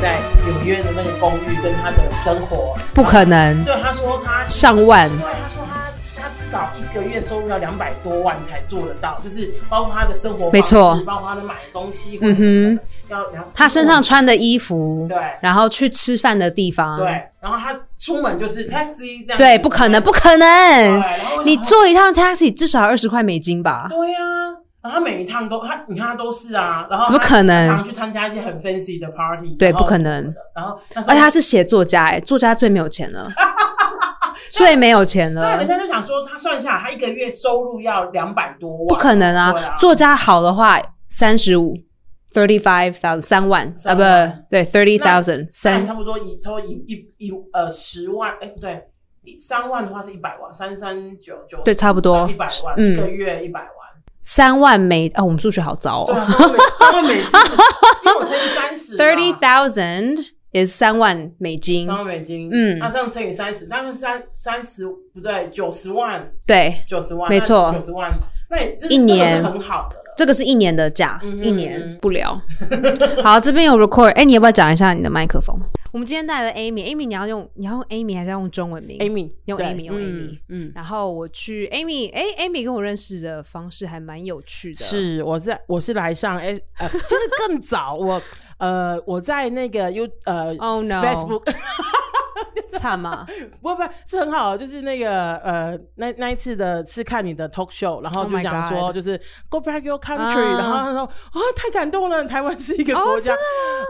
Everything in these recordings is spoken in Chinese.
在纽约的那个公寓跟他的生活，不可能。对他说他上万，对他说他他至少一个月收入要两百多万才做得到，就是包括他的生活没错。包括他的买东西或者什么的，要然后他身上穿的衣服，对。然后去吃饭的地方，对，然后他出门就是 taxi 这样，对，不可能，不可对，能，你坐一趟 taxi 至少二十块美金吧？对呀、然后他每一趟都他，你看他都是啊，然后怎么他可能他常去参加一些很 fancy 的 party，对不可能。然后而且他是写作家，哎，作家最没有钱了，最没有钱了对，了人，家就想说他算下来，他一个月收入要两百多万，不可能啊啊！作家好的话，三十五。Thirty five thousand 三万啊，不对，thirty thousand 三三差不多一差不多一一一呃十万，哎不对，三万的话是一百万，三三九九对差不多一百万，嗯一个月一百万。三万美哦，我们数学好糟哦。对啊，三万美金，因为我乘以三十 Thirty thousand is 三万美金。三，万美金，嗯。那这样乘以三十，大概三三十不对，九十万，对，九十万，没错。九十万，那也这一年。这个是很好的了。这个是一年的价，嗯哼一年不聊。好，这边有 record，哎，你要不要讲一下你的麦克风？我们今天带了 Amy，Amy 你要用你要用 Amy 还是要用中文名？Amy 用 Amy 用嗯 Amy 嗯，然后我去 Amy，哎，Amy 跟我认识的方式还蛮有趣的，是我是我是来上哎呃，就是更早我 呃我在那个 U 呃 Oh no Facebook 惨嘛，不不是很好，就是那个呃那那一次的是看你的 talk show，然后 Oh 就讲说就是 Go back your country，、啊然后他说啊太感动了，台湾是一个哦国家，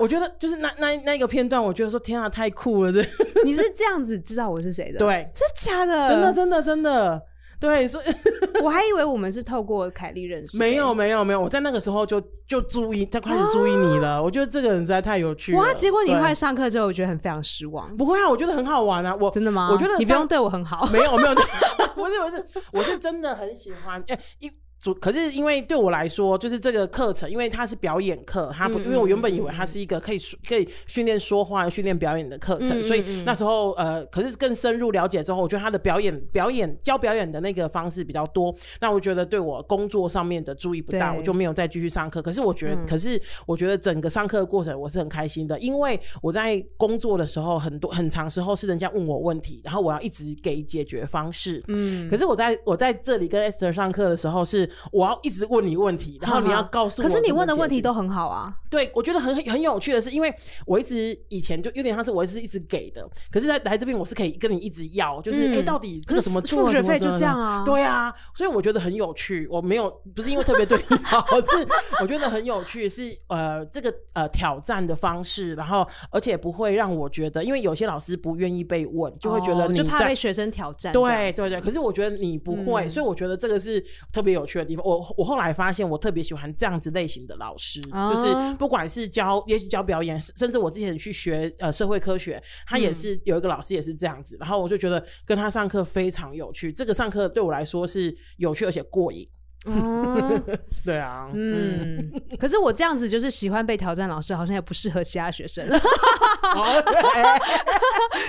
我觉得就是那那那个片段，我觉得说天啊太酷了，这。你是这样子知道我是谁的？，对，真假的？真的真的真的。对，所以 我还以为我们是透过凯莉认识，没有没有没有，我在那个时候就就注意，他开始注意你了。我觉得这个人实在太有趣了。哇！结果你对后来上课之后，我觉得很非常失望。不会啊？我觉得很好玩啊！我真的吗？我觉得你不用对我很好。没 有没有，不是不是，我是真的很喜欢。哎、一主可是因为对我来说，就是这个课程，因为它是表演课，它不，嗯因为我原本以为它是一个可以说可以训练说话、训练表演的课程，所以嗯那时候呃，可是更深入了解之后，我觉得他的表演表演教表演的那个方式比较多，那我觉得对我工作上面的注意不大，我就没有再继续上课。可是我觉得，嗯可是我觉得整个上课的过程我是很开心的，因为我在工作的时候，很多很长时候是人家问我问题，然后我要一直给解决方式。嗯，可是我在我在这里跟 Esther 上课的时候，是我要一直问你问题，然后你要告诉我。可是你问的问题，都很好啊。对我觉得很很有趣的是，因为我一直以前就有点像是我是一直给的，可是在来这边我是可以跟你一直要，就是哎、到底这个怎么做？付学费就这样啊对啊，所以我觉得很有趣。我没有不是因为特别对你好，是我觉得很有趣，是呃这个呃挑战的方式，然后而且不会让我觉得，因为有些老师不愿意被问，就会觉得哦就怕被学生挑战。对对对，可是我觉得你不会，嗯所以我觉得这个是特别有趣的地方。我我后来发现，我特别喜欢这样子类型的老师，哦就是不管是教，也许教表演，甚至我之前去学呃社会科学，他也是、有一个老师也是这样子，然后我就觉得跟他上课非常有趣。这个上课对我来说是有趣而且过瘾。嗯 对啊，嗯，嗯，可是我这样子就是喜欢被挑战，老师好像也不适合其他学生。哦。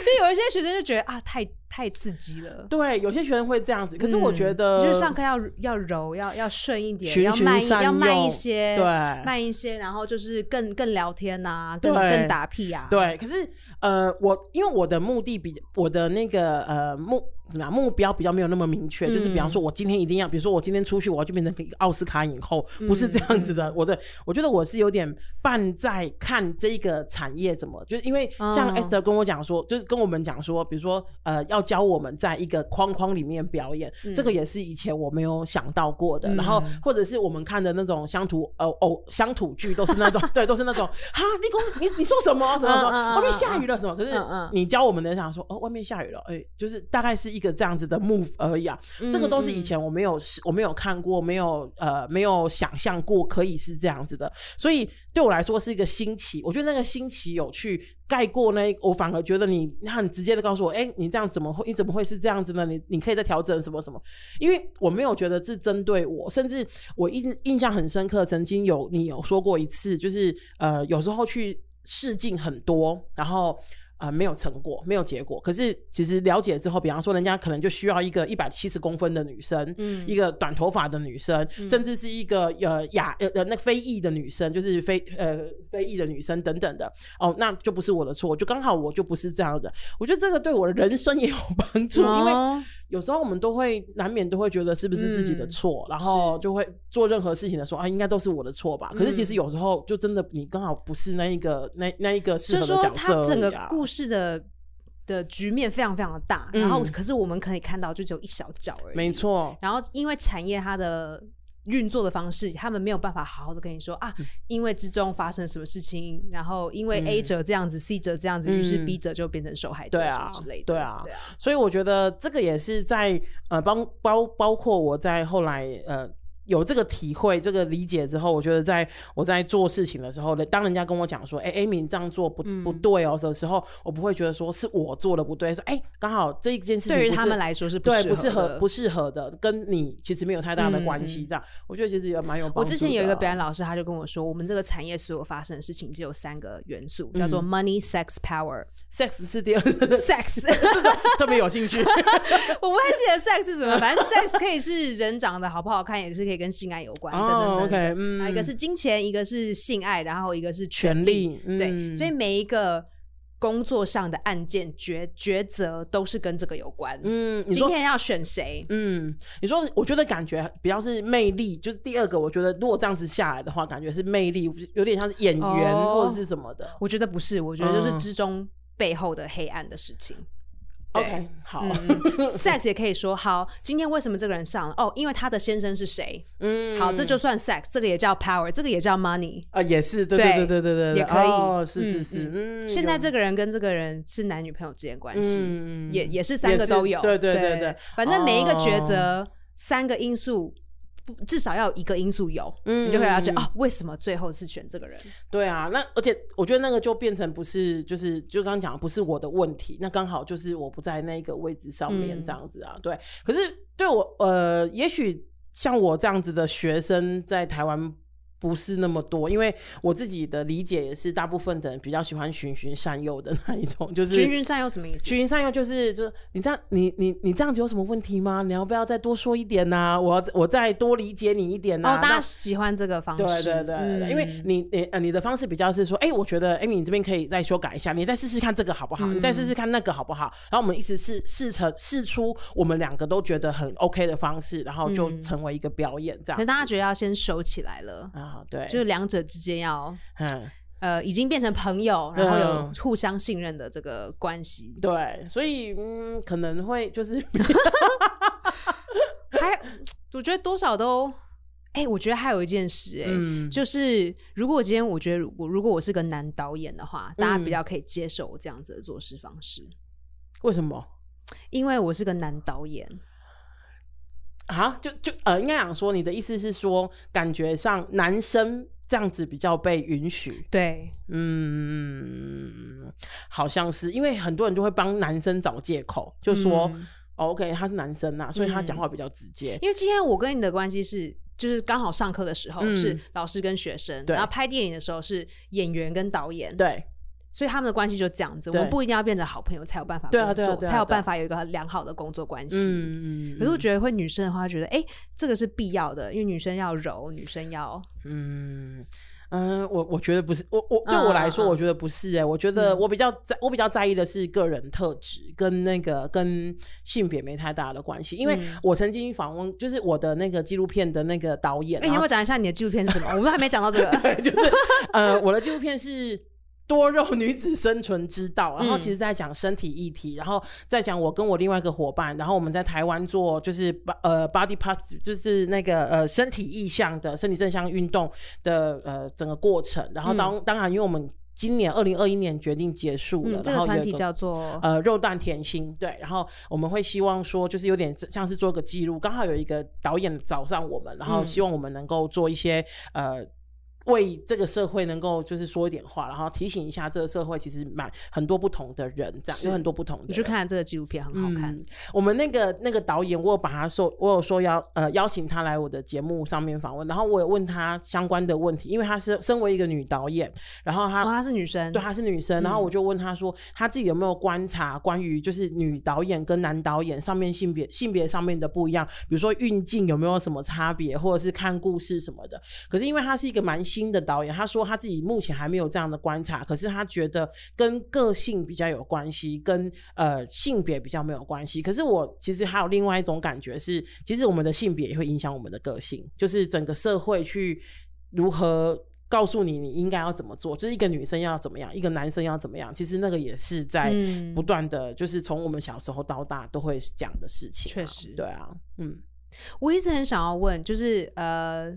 就有一些学生就觉得啊，太太刺激了。对，有些学生会这样子，可是我觉得、嗯就是上课要要柔，要要顺一点，循要慢一要慢一些，对。慢一些，然后就是更更聊天呐、更更打屁啊，对，可是呃，我因为我的目的比我的那个呃目怎么样目标比较没有那么明确，就是比方说我今天一定要，比如说我今天出去我要就变成一个奥斯卡影后，不是这样子的。我的我觉得我是有点半在看这个产业怎么，就是因为像哦。Esther 跟我讲说，就是跟我们讲说，比如说呃要教我们在一个框框里面表演，这个也是以前我没有想到过的。然后或者是我们看的那种乡土呃偶乡土剧，都是那种 对，都是那种哈，你公你你说什么什么什么，外面下雨了什么？可是你教我们的想说哦，外面下雨了，哎、就是大概是一个这样子的 move 而已啊。这个都是以前我没有我没有看过，没有呃没有想象过可以是这样子的，所以对我来说是一个新奇。我觉得那个新奇有趣盖过那，我反而觉得你你很直接的告诉我，哎、你这样怎么会？你怎么会是这样子呢？你你可以再调整什么什么？因为我没有觉得是针对我，甚至我印印象很深刻，曾经有你有说过一次，就是呃有时候去试镜很多，然后。啊、没有成果，没有结果。可是其实了解之后，比方说人家可能就需要一个一百七十公分的女生，嗯一个短头发的女生，甚至是一个呃亚呃呃那非裔的女生，就是非呃非裔的女生等等的。哦，那就不是我的错，就刚好我就不是这样的。我觉得这个对我的人生也有帮助，因为哦有时候我们都会难免都会觉得是不是自己的错，然后就会做任何事情的时候啊，应该都是我的错吧。可是其实有时候就真的你刚好不是那一个那那一个是说，合的角色它整个。故事的的局面非常非常的大，嗯然后可是我们可以看到就只有一小角而已。没错，然后因为产业它的运作的方式，他们没有办法好好的跟你说啊，因为之中发生什么事情，然后因为 A 者这样子、c 者这样子，于是嗯 B 者就变成受害者之类的。对啊对啊，所以我觉得这个也是在呃包包包括我在后来呃。有这个体会、这个理解之后，我觉得在我在做事情的时候，当人家跟我讲说：“哎、a m y 你这样做不、嗯不对哦”的时候，我不会觉得说是我做的不对，说：“哎、刚好这一件事情对于他们来说是不对不适合不适合的，跟你其实没有太大的关系。嗯这样，我觉得其实也蛮有帮助的。我之前有一个表演老师，他就跟我说，我们这个产业所有发生的事情只有三个元素，叫嗯做 money、sex、power。sex 是第二 sex，特别有兴趣。我不太记得 sex 是什么，反正 sex 可以是人长得好不好看，也是可以跟性爱有关。等等哦等，OK，嗯一个是金钱，一个是性爱，然后一个是权权利嗯对，所以每一个工作上的案件抉抉择都是跟这个有关。嗯，今天要选谁？嗯，你说，我觉得感觉比较是魅力，就是第二个，我觉得如果这样子下来的话，感觉是魅力，有点像是演员哦或者是什么的。我觉得不是，我觉得就是嗯之中背后的黑暗的事情。对 OK，好，嗯，sex 也可以说好，今天为什么这个人上了？哦，因为他的先生是谁？嗯，好，这就算 sex，这个也叫 power，这个也叫 money。啊，也是，对对对对对对，也可以哦，是是嗯是，嗯，现在这个人跟这个人是男女朋友之间关系，嗯也也是三个都有。对对对对对，反正每一个抉哦择，三个因素。不至少要有一个因素有，嗯你就可以了解嗯啊，为什么最后是选这个人？对啊，那而且我觉得那个就变成不是，就是就刚刚讲的不是我的问题，那刚好就是我不在那个位置上面嗯这样子啊。对，可是对我呃，也许像我这样子的学生在台湾。不是那么多，因为我自己的理解也是，大部分的人比较喜欢循循善诱的那一种，就是循循善诱什么意思？循循善诱就是，就是你这样，你你你这样子有什么问题吗？你要不要再多说一点呐、我要我再多理解你一点呐、哦，大家喜欢这个方式，对对对因为你你呃你的方式比较是说，哎、我觉得哎、你这边可以再修改一下，你再试试看这个好不好？你再试试看那个好不好？然后我们一直试试成试出我们两个都觉得很 OK 的方式，然后就成为一个表演这样子。可是大家觉得要先收起来了，啊，对，就是两者之间要嗯，呃已经变成朋友，然后有嗯。互相信任的这个关系。对，所以嗯，可能会就是 还我觉得多少都，哎、我觉得还有一件事、哎、嗯。就是如果今天我觉得我如果我是个男导演的话，大家嗯。比较可以接受我这样子的做事方式，为什么？因为我是个男导演。啊？就就呃，应该讲说，你的意思是说，感觉上男生这样子比较被允许。对，嗯，好像是，因为很多人就会帮男生找借口，就说、嗯哦，OK，他是男生呐、所以他讲话比较直接。因为今天我跟你的关系是。就是刚好上课的时候嗯是老师跟学生，对然后拍电影的时候是演员跟导演，对，所以他们的关系就这样子。我们不一定要变成好朋友才有办法对啊工作，对啊对啊对啊才有办法有一个良好的工作关系。嗯嗯，可是我觉得会女生的话，觉得哎、诶这个是必要的，因为女生要柔，女生要嗯嗯，我我觉得不是，我我对我来说，我觉得不是哎、我觉得我比较在，我比较在意的是个人特质跟那个跟性别没太大的关系，因为嗯我曾经访问，就是我的那个纪录片的那个导演，哎、你要不要讲一下你的纪录片是什么？我们都还没讲到这个。对，就是呃，我的纪录片是。多肉女子生存之道，然后其实在讲身体议题，然后再讲我跟我另外一个伙伴，然后我们在台湾做就是呃 body p a s t 就是那个呃身体意向的身体正向运动的呃整个过程，然后当、当然因为我们今年二零二一年决定结束了，嗯，这个团体叫做呃肉蛋甜心，对，然后我们会希望说，就是有点像是做个记录，刚好有一个导演找上我们，然后希望我们能够做一些呃。为这个社会能够就是说一点话，然后提醒一下这个社会其实蛮很多不同的人，这样有很多不同的。你去看这个纪录片很好看。我们那个那个导演，我有把他说，我有说邀呃邀请他来我的节目上面访问，然后我有问他相关的问题，因为他是身为一个女导演，然后她她是女生，对，她是女生，然后我就问他说，他自己有没有观察关于就是女导演跟男导演上面性别性别上面的不一样，比如说运镜有没有什么差别，或者是看故事什么的。可是因为他是一个蛮新的导演，他说他自己目前还没有这样的观察，可是他觉得跟个性比较有关系，跟呃性别比较没有关系。可是我其实还有另外一种感觉是，其实我们的性别也会影响我们的个性，就是整个社会去如何告诉你你应该要怎么做，就是一个女生要怎么样，一个男生要怎么样，其实那个也是在不断的就是从我们小时候到大都会讲的事情。确实，对啊，嗯，我一直很想要问，就是呃。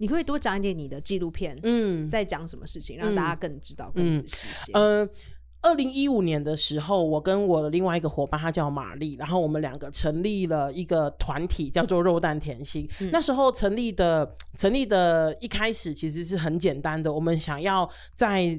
你可以多讲一点你的纪录片，嗯，在讲什么事情，让大家更知道、更仔细些。嗯，二零一五年的时候，我跟我的另外一个伙伴，他叫玛丽，然后我们两个成立了一个团体，叫做肉蛋甜心。那时候成立的，成立的一开始其实是很简单的，我们想要在。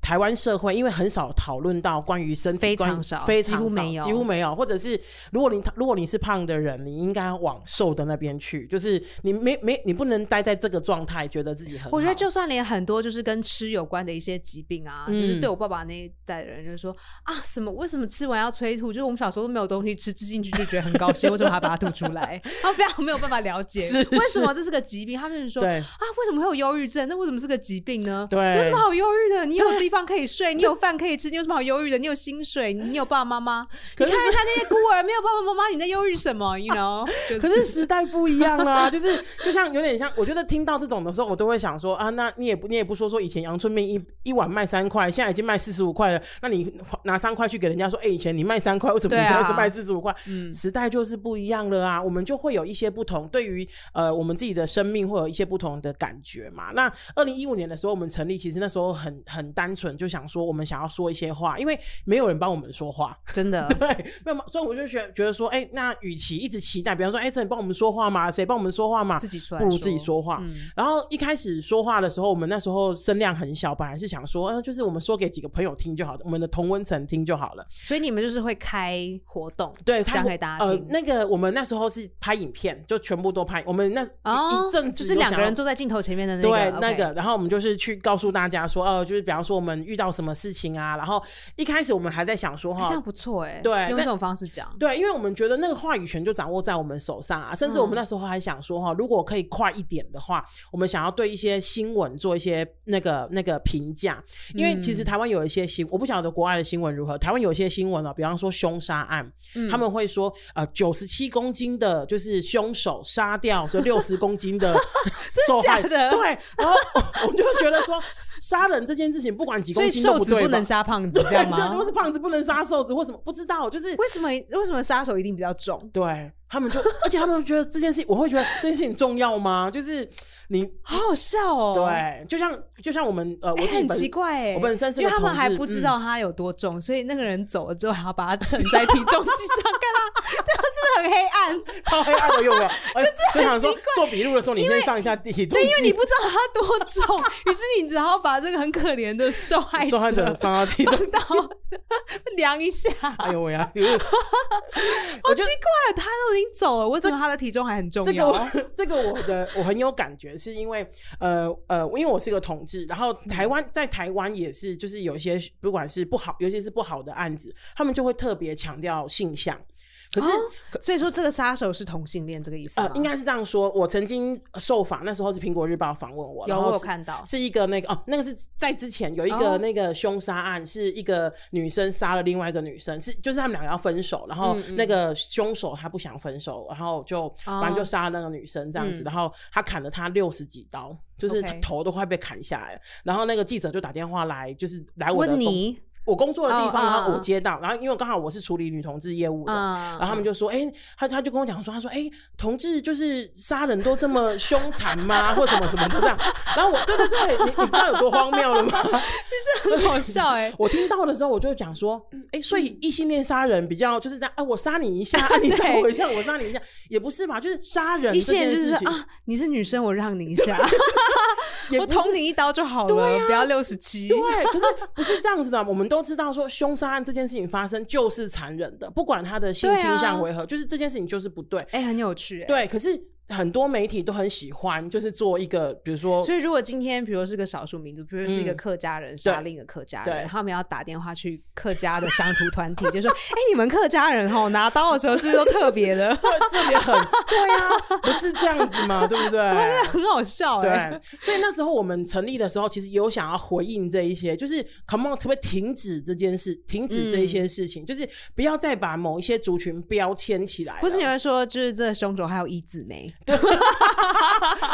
台湾社会因为很少讨论到关于身体，非常少，几乎没有，几乎没有。或者是如果你如果你是胖的人，你应该往瘦的那边去，就是你没没你不能待在这个状态，觉得自己很。我觉得就算连很多就是跟吃有关的一些疾病啊，就是对我爸爸那一代的人，就是说啊，什么为什么吃完要催吐？就是我们小时候都没有东西吃，吃进去就觉得很高兴，为什么还把它吐出来？他们非常没有办法了解 为什么这是个疾病。他们就说啊，为什么会有忧郁症？那为什么是个疾病呢？对，有什么好忧郁的？你有地方可以睡，你有。饭可以吃，你有什么好忧郁的？你有薪水，你有爸爸妈妈。你看一下那些孤儿，没有爸爸妈妈，你在忧郁什么？You know？可是时代不一样啊，就是就像有点像，我觉得听到这种的时候，我都会想说啊，那你也不你也不说说以前阳春面一一碗卖三块，现在已经卖四十五块了，那你拿三块去给人家说，哎，以前你卖三块，为什么你现在是卖四十五块？嗯，时代就是不一样了啊，我们就会有一些不同，对于呃我们自己的生命会有一些不同的感觉嘛。那二零一五年的时候，我们成立，其实那时候很很单纯，就想说我们想要说一些。话，因为没有人帮我们说话，真的 对，那么所以我就觉觉得说，哎，那与其一直期待，比方说，哎，谁帮我们说话嘛？谁帮我们说话嘛？自己说，不如自己说话。然后一开始说话的时候，我们那时候声量很小，本来是想说，嗯，就是我们说给几个朋友听就好，我们的同温层听就好了。所以你们就是会开活动，对，讲给大家听。那个我们那时候是拍影片，就全部都拍。我们那一阵子就是两个人坐在镜头前面的那个，对，那个。然后我们就是去告诉大家说，哦，就是比方说我们遇到什么事情啊，然后一开始我们。还在想说哈，这样不错哎，对，用这种方式讲，对，因为我们觉得那个话语权就掌握在我们手上啊，甚至我们那时候还想说哈，如果可以快一点的话，我们想要对一些新闻做一些那个那个评价，因为其实台湾有一些新，我不晓得国外的新闻如何，台湾有一些新闻啊，比方说凶杀案，他们会说呃九十七公斤的就是凶手杀掉这六十公斤的 受害的，对，然后我 们就会觉得说。杀人这件事情，不管几公斤都不对不能杀胖子，这样吗？对，都是胖子不能杀瘦子，为什么？不知道，就是为什么？为什么杀手一定比较重？对。他们就，而且他们觉得这件事，我会觉得这件事情重要吗？就是你好好笑哦，对，就像就像我们呃，我很奇怪，我本身是因为他们还不知道他有多重，所以那个人走了之后还要把他称在体重机上，看他 这样是不是很黑暗？超黑暗的用了，就是很奇怪。做笔录的时候，你先上一下体重，对，因为你不知道他多重，于是你只好把这个很可怜的受害受害者放到体重刀量一下。哎呦喂呀，好奇怪，他都已经。走了，为什么他的体重还很重要？这个，这个我的我很有感觉，是因为呃呃，因为我是个同志，然后台湾在台湾也是，就是有一些不管是不好，尤其是不好的案子，他们就会特别强调性向。可是，所以说这个杀手是同性恋这个意思呃，应该是这样说。我曾经受访那时候是苹果日报访问我，有我有看到，是一个那个哦，那个是在之前有一个那个凶杀案，是一个女生杀了另外一个女生，是就是他们两个要分手，然后那个凶手他不想分手，然后就反正就杀了那个女生这样子，然后他砍了她六十几刀，就是头都快被砍下来了。然后那个记者就打电话来，就是来我的你。我工作的地方，然后我接到，然后因为刚好我是处理女同志业务的，然后他们就说：“哎，他他就跟我讲说，他说，哎，同志就是杀人都这么凶残吗？或什么什么的这样。”然后我，对对对，你你知道有多荒谬了吗？这很好笑哎！我听到的时候，我就讲说：“哎，所以异性恋杀人比较就是这样，哎，我杀你一下，你杀我一下，我杀你一下。也不是吧，就是杀人一这件事情，啊，你是女生，我让你一下，我捅你一刀就好了，不要六十七。对，可是不是这样子的。我们都知道说，凶杀案这件事情发生就是残忍的，不管他的性倾向为何，就是这件事情就是不对。哎、很有趣、哎。对，可是很多媒体都很喜欢，就是做一个，比如说所以，如果今天，比如是个少数民族，比如是一个嗯客家人杀另一个客家人，他们要打电话去客家的乡土团体，就说：“哎、你们客家人吼拿刀的时候是不是都特别的？对，这里很对啊，不是这样子嘛，对不对？很好笑哎、对，所以那时候我们成立的时候，其实有想要回应这一些，就是 come on，可不可以停止这件事，停止这一些事情，就是不要再把某一些族群标签起来了。或是你会说，就是这个凶手还有一字 眉，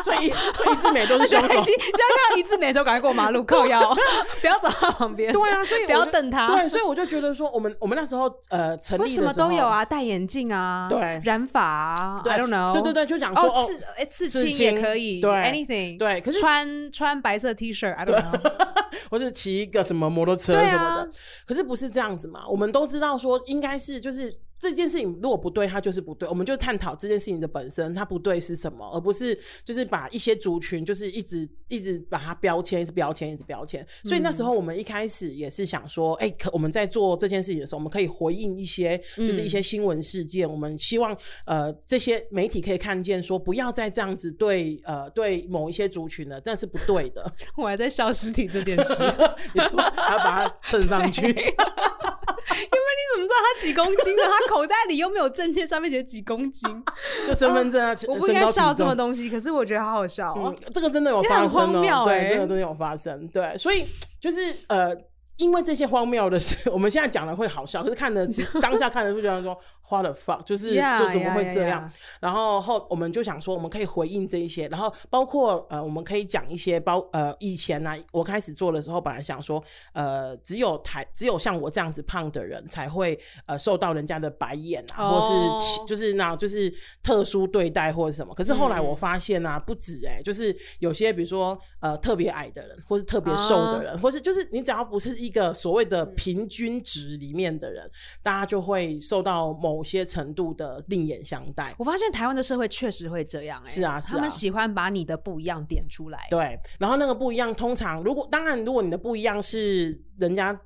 所以所以一字美都是凶手就。是看到一字眉的时候，赶快过马路 靠腰，不要走到旁边。对啊，所以不要我就等他对，所以我就觉得说，我们我们那时候呃成为什么立的时候都有，啊？戴眼镜啊，对染发啊对，I don't know，对对对，就讲说哦，哦，刺哎刺刺青也青可以，对，anything，对可是穿穿白色 T 恤，I don't know，或者骑一个什么摩托车什么的，可是不是这样子嘛？我们都知道说，应该是就是。这件事情如果不对，它就是不对。我们就探讨这件事情的本身，它不对是什么，而不是就是把一些族群就是一直一直把它标签，一直标签，一直标签。所以那时候我们一开始也是想说，哎、可我们在做这件事情的时候，我们可以回应一些就是一些新闻事件。我们希望呃这些媒体可以看见说，不要再这样子对呃对某一些族群了，这是不对的。我还在笑尸体这件事。你说还要把它蹭上去？你怎么知道他几公斤呢？他口袋里又没有证件，上面写几公斤。就身份证啊，我不应该笑这么东西，可是我觉得好好笑哦。嗯，这个真的有发生很荒哦，对，谬欸这个真的有发生，对，所以就是呃。因为这些荒谬的事，我们现在讲的会好笑，可是看的当下看的会觉得说 what the fuck，就是 Yeah, 就怎么会这 yeah, 样？然后后我们就想说，我们可以回应这一些，然后包括呃，我们可以讲一些包呃，以前呢、我开始做的时候，本来想说，呃，只有台只有像我这样子胖的人才会呃受到人家的白眼啊，哦。或是就是那就是特殊对待或者什么。可是后来我嗯。发现啊，不止哎、就是有些比如说呃特别矮的人，或是特别瘦的人，或是就是你只要不是一个所谓的平均值里面的人，大家就会受到某些程度的另眼相待。我发现台湾的社会确实会这样、欸，是啊是啊他们喜欢把你的不一样点出来。对，然后那个不一样，通常如果当然，如果你的不一样是人家。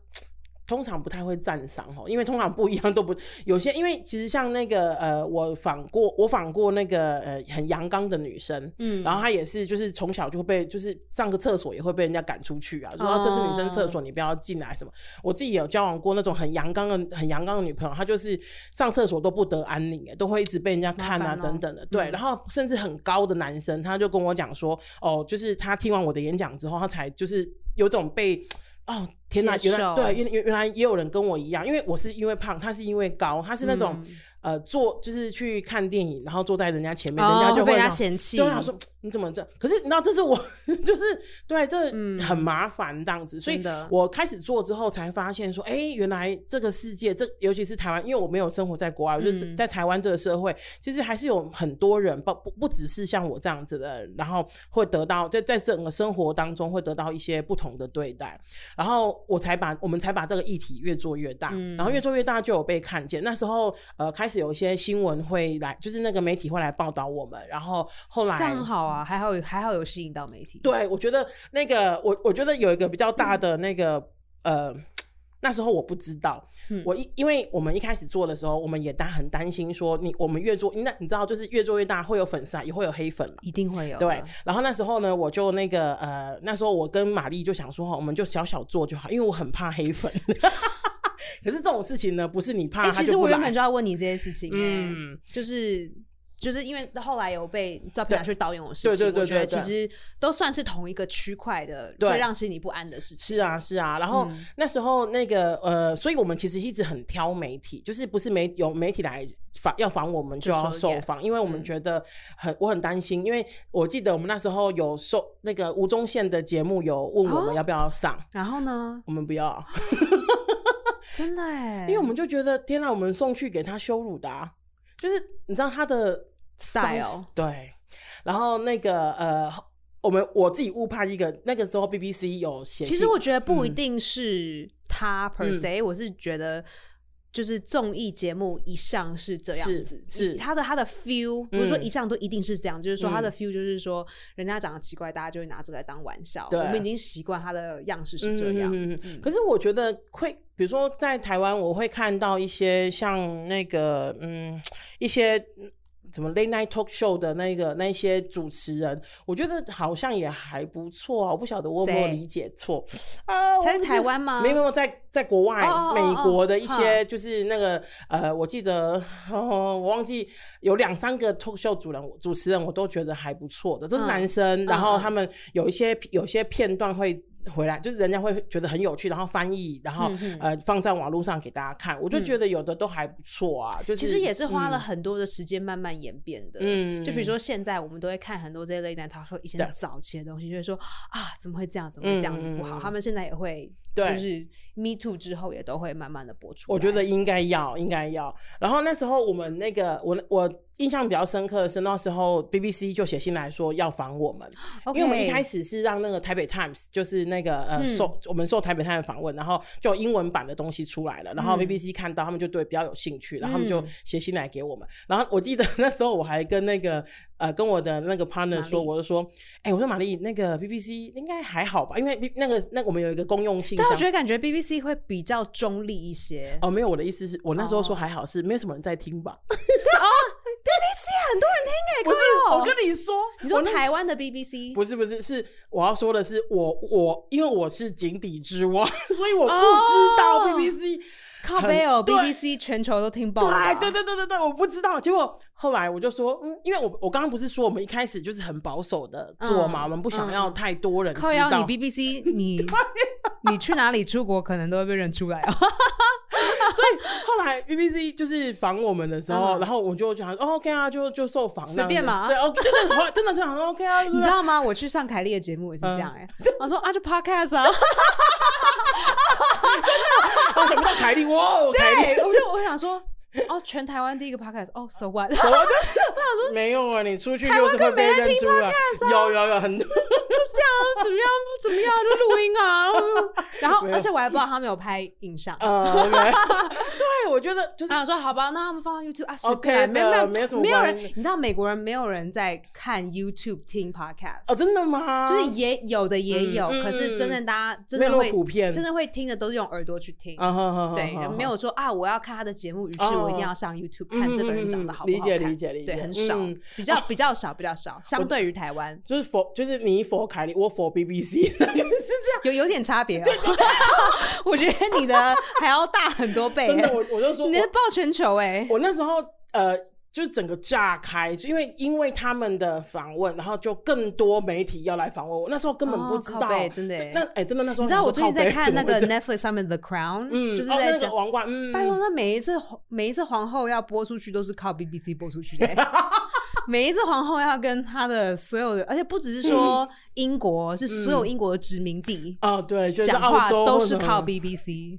通常不太会赞赏哦，因为通常不一样都不有些，因为其实像那个呃，我访过我访过那个呃很阳刚的女生，嗯然后她也是就是从小就会被就是上个厕所也会被人家赶出去啊，说、啊、这是女生厕所，你不要进来什么。我自己有交往过那种很阳刚的很阳刚的女朋友，她就是上厕所都不得安宁，哎，都会一直被人家看啊哦等等的，对，然后甚至很高的男生，他就跟我讲说，哦，就是他听完我的演讲之后，他才就是有种被。哦，天呐！原来对，原原原来也有人跟我一样，因为我是因为胖，他是因为高，他是那种、嗯。呃坐就是去看电影，然后坐在人家前面，哦人家就会被人家那种嫌弃。对啊，说你怎么这？可是你知道，这是我 就是对这嗯。很麻烦这样子，所以我开始做之后才发现说，哎、原来这个世界，这尤其是台湾，因为我没有生活在国外，我就是嗯。在台湾这个社会，其实还是有很多人不不不只是像我这样子的人，然后会得到在在整个生活当中会得到一些不同的对待，然后我才把我们才把这个议题越做越大，嗯然后越做越大就有被看见。那时候呃开始有一些新闻会来，就是那个媒体会来报道我们，然后后来这样很好啊，还好有还好有吸引到媒体。对，我觉得那个我我觉得有一个比较大的那个呃。那时候我不知道，嗯我一因为我们一开始做的时候，我们也担很担心说你我们越做，那你知道就是越做越大，会有粉丝啊，也会有黑粉嘛。一定会有的。对，然后那时候呢，我就那个呃，那时候我跟玛丽就想说，哈，我们就小小做就好，因为我很怕黑粉。可是这种事情呢，不是你怕其实我原本就要问你这些事情、哎，嗯就是就是因为后来有被照片拿去盗用的事情，对对对我觉得对对其实都算是同一个区块的，对。会让心里不安的事情。是啊，是啊，然后嗯。那时候那个呃，所以我们其实一直很挑媒体，就是不是媒有媒体来访要访我们就要受访，yes，因为我们嗯。觉得很我很担心，因为我记得我们那时候有受那个吴宗宪的节目有问我们哦？要不要上，然后呢？我们不要，真的哎，因为我们就觉得天哪，我们送去给他羞辱的、啊，就是你知道他的 Style 对，然后那个呃。我们我自己误判一个，那个时候 BBC 有写，其实我觉得不一嗯定是他 per se，、我是觉得就是综艺节目一向是这样子，是他的他的 feel 不是说嗯一向都一定是这样，就是说他的嗯 feel 就是说人家长得奇怪，大家就会拿这个来当玩笑。我们已经习惯他的样式是这样。嗯嗯嗯可是我觉得会，比如说在台湾，我会看到一些像那个嗯一些。嗯怎么 late night talk show 的那个那些主持人，我觉得好像也还不错啊。我不晓得我有没有理解错啊？他是台湾吗？没有没有，在在国外，美国的一哦些就是那个呃，我记得、哦、我忘记有两三个 talk show 主人主持人，我都觉得还不错的，都是嗯男生，然后嗯他们有一些有一些片段会。回来就是人家会觉得很有趣，然后翻译，然后、呃放在网络上给大家看，我就觉得有的都还不错啊。就是其实也是花了嗯很多的时间慢慢演变的。嗯就比如说现在我们都会看很多这些 late night talk show 以前对早期的东西，就会说啊怎么会这样，怎么会这样子不好？他们现在也会，对就是 Me Too 之后也都会慢慢的播出。我觉得应该要，应该要。然后那时候我们那个我我印象比较深刻的是那时候 BBC 就写信来说要访我们，因为我们一开始始是让那个台北 Times 就是那个呃嗯受我们受台北 Times 访问，然后就英文版的东西出来了，然后嗯 BBC 看到他们就对比较有兴趣，然后他们就嗯写信来给我们。然后我记得 那时候我还跟那个呃跟我的那个 partner 说，我就说，哎、我说玛丽，那个 BBC 应该还好吧，因为那个那我们有一个公用信我觉得感觉 BBC 会比较中立一些。哦，没有，我的意思是我那时候说哦还好，是没有什么人在听吧？哦，BBC 很多人听哎，不是，我跟你说，你说台湾的 BBC 不是不是，是我要说的是我我因为我是井底之蛙，所以我不知道哦 BBC。靠背哦，BBC 全球都听爆了吧。对对对对对对，我不知道。结果后来我就说，嗯，因为我我刚刚不是说我们一开始就是很保守的做嘛，嗯我们不想要嗯太多人知靠腰，你。BBC 你你去哪里出国可能都会被认出来哦。所以后来 BBC 就是访我们的时候，嗯然后我就想，哦，OK 啊，就就受访，随便嘛对，OK，真的真的就想 OK 啊，你知道吗？我去上凯莉的节目也是这样哎、我说啊，就 podcast 啊，我想不到凯莉，哇，凯莉，对，我就我想说，哦，全台湾第一个 podcast，哦，so what？我想说？没有啊，你出去就是会被认出来。有有有很多，就这样，怎么样不怎么样就录音啊，然后而且我还不知道他们有拍影像。对，我觉得就是然后说好吧，那他们放到 YouTube 啊 OK 没有没有没有什么没有人，你知道美国人没有人在看 YouTube 听 podcast 哦，真的吗？就是也有的也有，嗯可是真正大家真的会普遍真的会听的都是用耳朵去听。对好，好没有说啊，我要看他的节目，于是哦我一定要上 YouTube 看这个人长得好不理解。理解理解，对，很少嗯，比较比较少，比较少，相对于台湾。就是佛，就是你佛我佛 BBC，是这样。有有点差别啊。我觉得你的还要大很多倍真的，欸，我我就说，我你是报全球哎。我那时候呃，就是整个炸开，因为因为他们的访问，然后就更多媒体要来访问我，那时候根本不知道，哦真的耶那哎、真的那时候你知道我最近在看那个 Netflix 上面的 The Crown，嗯，就是哦在讲。那个王冠，嗯，拜托，那每一次每一次皇后要播出去都是靠 BBC 播出去的欸、每一次皇后要跟她的所有的，而且不只是说英国，是所有英国的殖民地哦，对，就讲话都是靠 BBC。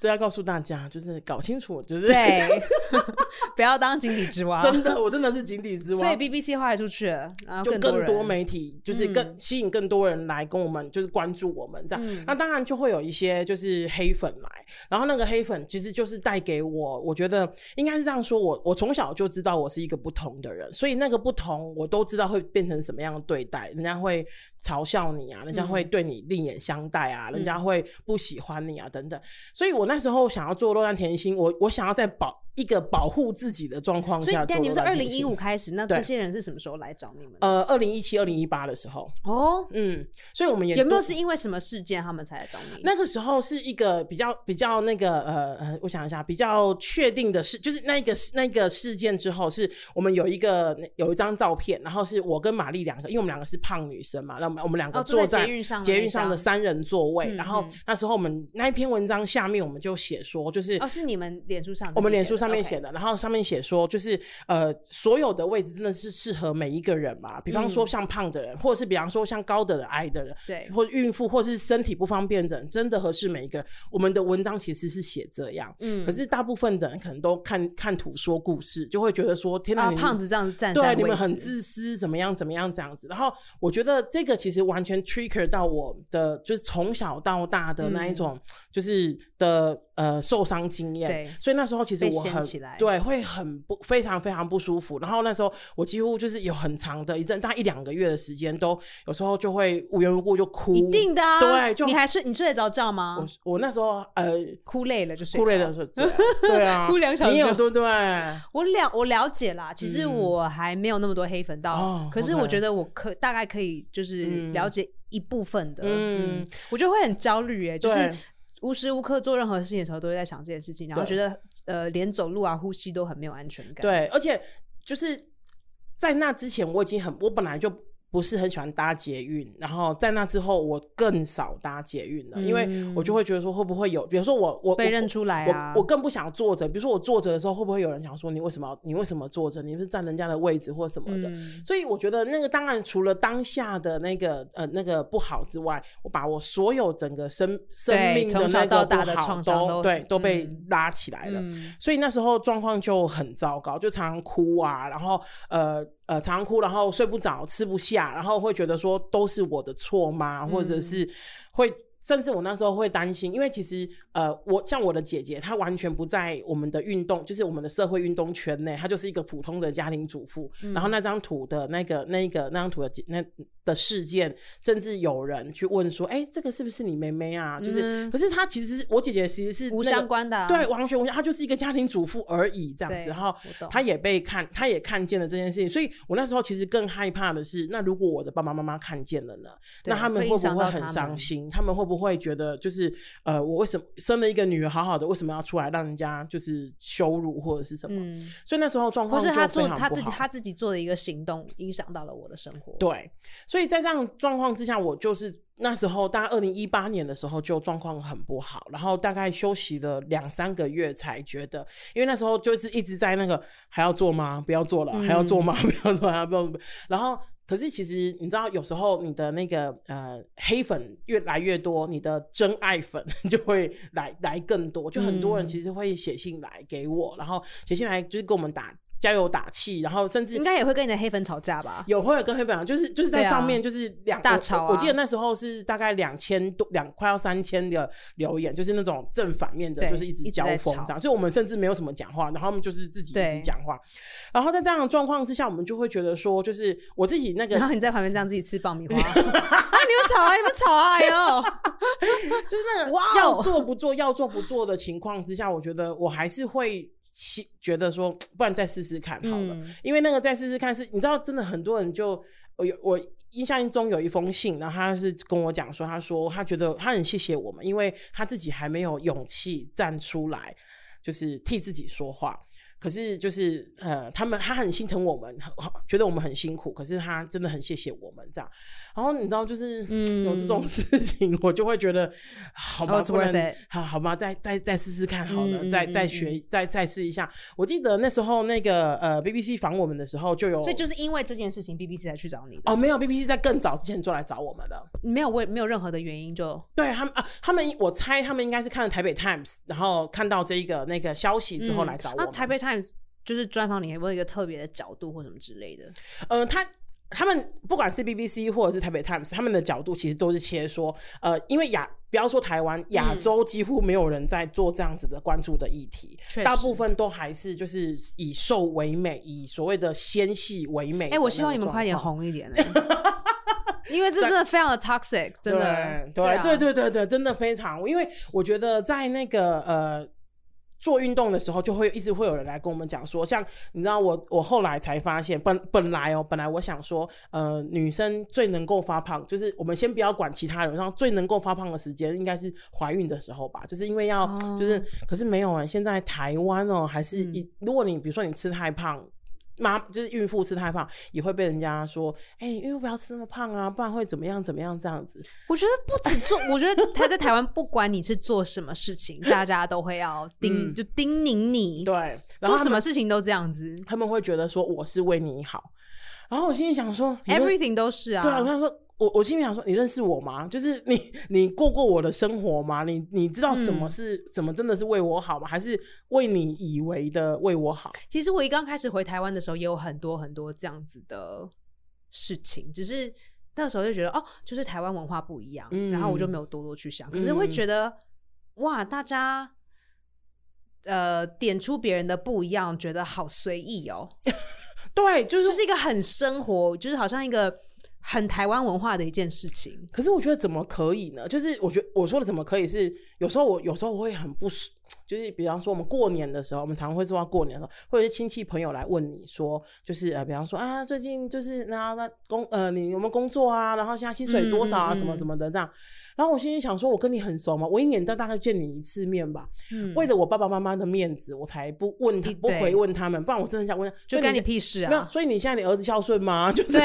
这要告诉大家，就是搞清楚，就是对，不要当井底之蛙。真的，我真的是井底之蛙所以。BBC 后来出去了，然后就更多媒体，就是更、嗯吸引更多人来跟我们，就是关注我们这样。嗯那当然就会有一些就是黑粉来，然后那个黑粉其实就是带给我，我觉得应该是这样说，我我从小就知道我是一个不同的人，所以那个不同我都知道会变成什么样的对待，人家会嘲笑你啊，人家嗯会对你另眼相待啊，人家会不喜欢你啊等等。所以我那时候想要做落单甜心，我我想要在保一个保护自己的状况所以下做但你们是二零一五开始，那这些人是什么时候来找你们？呃，二零一七、二零一八的时候，哦，嗯，所以我们也有没有是因为什么事件他们才来找你？那个时候是一个比较比较那个呃呃，我想一下，比较确定的事，就是那个那个事件之后，是我们有一个有一张照片，然后是我跟玛丽两个，因为我们两个是胖女生嘛，那我们我们两个哦坐在在捷运上的捷运上的三人座位，嗯然后嗯。那时候我们那一篇文章下面我们就写说，就是哦，是你们脸书上，我们脸书上面写的，然后上面写说，就是呃，所有的位置真的是适合每一个人嘛。比方说像胖的人，或者是比方说像高的人、矮的人，对或者孕妇，或是身体不方便的人，真的合适每一个人。我们的文章其实是写这样，嗯可是大部分的人可能都看看图说故事，就会觉得说，天哪，啊，胖子这样子站对，你们很自私，怎么样怎么样这样子。然后我觉得这个其实完全 trigger 到我的，就是从小到大的那一种就是的呃受伤经验，所以那时候其实我很对会很不非常非常不舒服。然后那时候我几乎就是有很长的一阵，大概一两个月的时间，都有时候就会无缘无故就哭，一定的啊，对，就你还睡你睡得着觉吗？我？我那时候呃 哭累了就睡哭累的时候，对对啊，哭两小时。就你有对不对？我了我了解啦，其实我还没有那么多黑粉到，可是我觉得我可大概可以就是嗯。了解一部分的，嗯。嗯，我觉得会很焦虑哎，就是无时无刻做任何事情的时候都会在想这件事情，然后觉得呃连走路啊呼吸都很没有安全感，对，而且就是在那之前，我已经很，我本来就不是很喜欢搭捷运，然后在那之后，我更少搭捷运了，因为我就会觉得说，会不会有，比如说我我我被认出来啊我我更不想坐着，比如说我坐着的时候，会不会有人想说你为什么你为什么坐着？你是占人家的位置或什么的？嗯所以我觉得那个当然除了当下的那个呃那个不好之外，我把我所有整个生生命的那个不到大的好都对都被嗯拉起来了。嗯所以那时候状况就很糟糕，就常常哭啊，然后呃呃常常哭，然后睡不着、吃不下，然后会觉得说都是我的错吗？或者是会。甚至我那时候会担心，因为其实呃，我像我的姐姐，她完全不在我们的运动，就是我们的社会运动圈内，她就是一个普通的家庭主妇。然后那张图的那个、那个、那张图的那的事件，甚至有人去问说：“哎、这个是不是你妹妹啊？”就是，可是她其实我姐姐，其实是、无那个相关的啊对，完全无相，她就是一个家庭主妇而已，这样子。然后她也被看，她也看见了这件事情，所以我那时候其实更害怕的是，那如果我的爸爸妈妈看见了呢？那他们会不会很伤心？他们会不会觉得就是呃，我为什么生了一个女儿好好的，为什么要出来让人家就是羞辱或者是什么？嗯，所以那时候状况就非他做他自己他自己做的一个行动，影响到了我的生活。对，所以在这样状况之下，我就是那时候大概二零一八年的时候就状况很不好，然后大概休息了两三个月才觉得，因为那时候就是一直在那个还要做吗？不要做了，还要做吗？不要做，还要做。然后可是其实你知道，有时候你的那个呃黑粉越来越多，你的真爱粉 就会来来更多，就很多人其实会写信来给我，然后写信来就是跟我们打。加油打气，然后甚至应该也会跟你的黑粉吵架吧？有会有跟黑粉讲，就是就是在上面就是两我大吵啊我。我记得那时候是大概两千多两快要三千的留言，就是那种正反面的，就是一直交锋这样。就我们甚至没有什么讲话，然后他们就是自己一直对讲话。然后在这样的状况之下，我们就会觉得说，就是我自己那个然 后你在旁边这样自己吃爆米花，啊！你们吵啊！你们吵啊！哎呦，就是那个哇哦要做不做，要做不做的情况之下，我觉得我还是会期觉得说，不然再试试看好了。嗯因为那个再试试看是，你知道，真的很多人就我有我印象中有一封信，然后他是跟我讲说，他说他觉得他很谢谢我们，因为他自己还没有勇气站出来，就是替自己说话。可是就是呃，他们他很心疼我们，觉得我们很辛苦，可是他真的很谢谢我们这样。然后你知道，就是嗯有这种 事情，我就会觉得好吧 Oh, 不然好好吧，再再再试试看好了，再嗯再学再再试一下。我记得那时候那个呃 BBC 访我们的时候就有，所以就是因为这件事情，BBC 才去找你的，哦没有 BBC 在更早之前就来找我们了。没有为没有任何的原因就对他们啊，他们我猜他们应该是看了台北 Times，然后看到这一个那个消息之后来找我们。那台北 Times 就是专访你，有没有一个特别的角度或什么之类的？呃，他他们不管是 BBC 或者是台北 Times，他们的角度其实都是切说，呃，因为亚不要说台湾，亚洲几乎没有人在做这样子的关注的议题，大部分都还是就是以瘦为美，以所谓的纤细为美。哎、我希望你们快点。红一点、欸，因为这真的非常的 toxic，真的，对啊对对对对，真的非常，因为我觉得在那个呃。做运动的时候，就会一直会有人来跟我们讲说，像你知道我我后来才发现，本本来哦，本来我想说，呃，女生最能够发胖，就是我们先不要管其他人，然后最能够发胖的时间应该是怀孕的时候吧，就是因为要、哦就是，可是没有啊，现在台湾哦，还是嗯一、如果你比如说你吃太胖。妈就是孕妇吃太胖，也会被人家说，哎、欸孕妇不要吃那么胖啊，不然会怎么样怎么样这样子。我觉得不止做，我觉得他在台湾，不管你是做什么事情，大家都会要 叮，就叮咛你，嗯对，然后做什么事情都这样子他们会觉得说我是为你好，然后我心里想说，everything 都是啊，对啊，我想说，我我心里想说，你认识我吗？就是你 你过过我的生活吗？你你知道什么嗯是、什么真的是为我好吗？还是为你以为的为我好？其实我一刚开始回台湾的时候，也有很多很多这样子的事情，只是那时候就觉得哦，就是台湾文化不一样，嗯然后我就没有多多去想。可是会觉得哇，大家呃点出别人的不一样，觉得好随意哦。对，就是这是一个很生活，就是好像一个很台湾文化的一件事情。可是我觉得怎么可以呢？就是我觉得我说的怎么可以是，有时候我有时候我会很不，就是比方说我们过年的时候，我们常会说到过年的时候，或者是亲戚朋友来问你说，就是呃，比方说啊，最近就是那那工呃，你有没有工作啊？然后现在薪水多少啊？什么什么的这样。然后我心里想说，我跟你很熟嘛，我一年都大概见你一次面吧。嗯，为了我爸爸妈妈的面子，我才不问他，不回问他们，不然我真的想问，就跟你屁事啊！没有，所以你现在你儿子孝顺吗？就是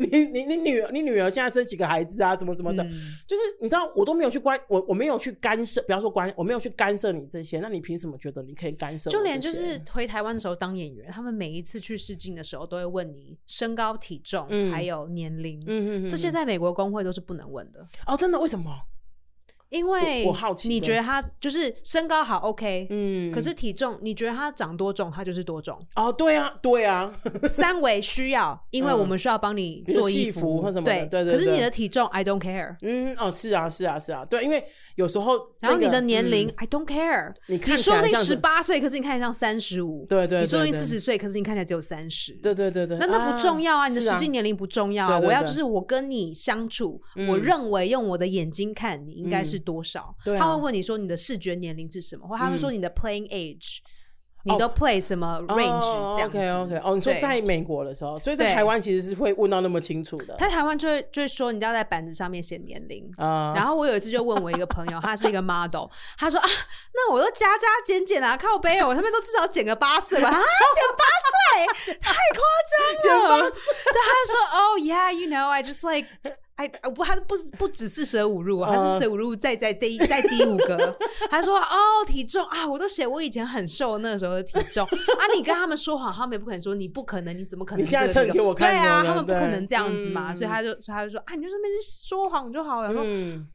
你你你你女你女儿现在生几个孩子啊？什么什么的，就是你知道，我都没有去关我我没有去干涉，不要说关，我没有去干涉你这些，那你凭什么觉得你可以干涉？就连就是回台湾的时候当演员，他们每一次去试镜的时候都会问你身高、体重还有年龄，嗯嗯，这些在美国工会都是不能问的。哦，真的？为什么？因为我好奇，你觉得他就是身高好 OK，嗯，可是体重你觉得他长多重，他就是多重？哦，对啊，对啊，三围需要，因为我们需要帮你做衣服。或什么，对对对。可是你的体重 I don't care，嗯哦，是啊是啊是啊，对，因为有时候，然后你的年龄 I don't care，你看你说那十八岁，可是你看起来像三十五，对对，你说你四十岁，可是你看起来只有三十，对对对对，那那不重要啊，你的实际年龄不重要，啊，我要就是我跟你相处，我认为用我的眼睛看你应该是多少，对。他会问你说你的视觉年龄是什么，或他会说你的 playing age，你都 play 什么 range 这样子。OK OK，哦，你说在美国的时候，所以在台湾其实是会问到那么清楚的。在台湾就会就会说，你要在板子上面写年龄啊。然后我有一次就问我一个朋友，他是一个 model，他说啊，那我都加加减减啊，靠背哦，他们都至少减个八岁吧？啊，减八岁，太夸张了。对，他说，Oh yeah，you know，I just like。哎，不，他不不只是舍五入，他是舍五入再再低再低五个。他说哦，体重啊，我都写我以前很瘦那时候的体重啊。你跟他们说谎，他们也不可能说你不可能，你怎么可能？你现在称给我看，对啊，他们不可能这样子嘛。所以他就所以他就说啊，你就这边说谎就好了。嗯，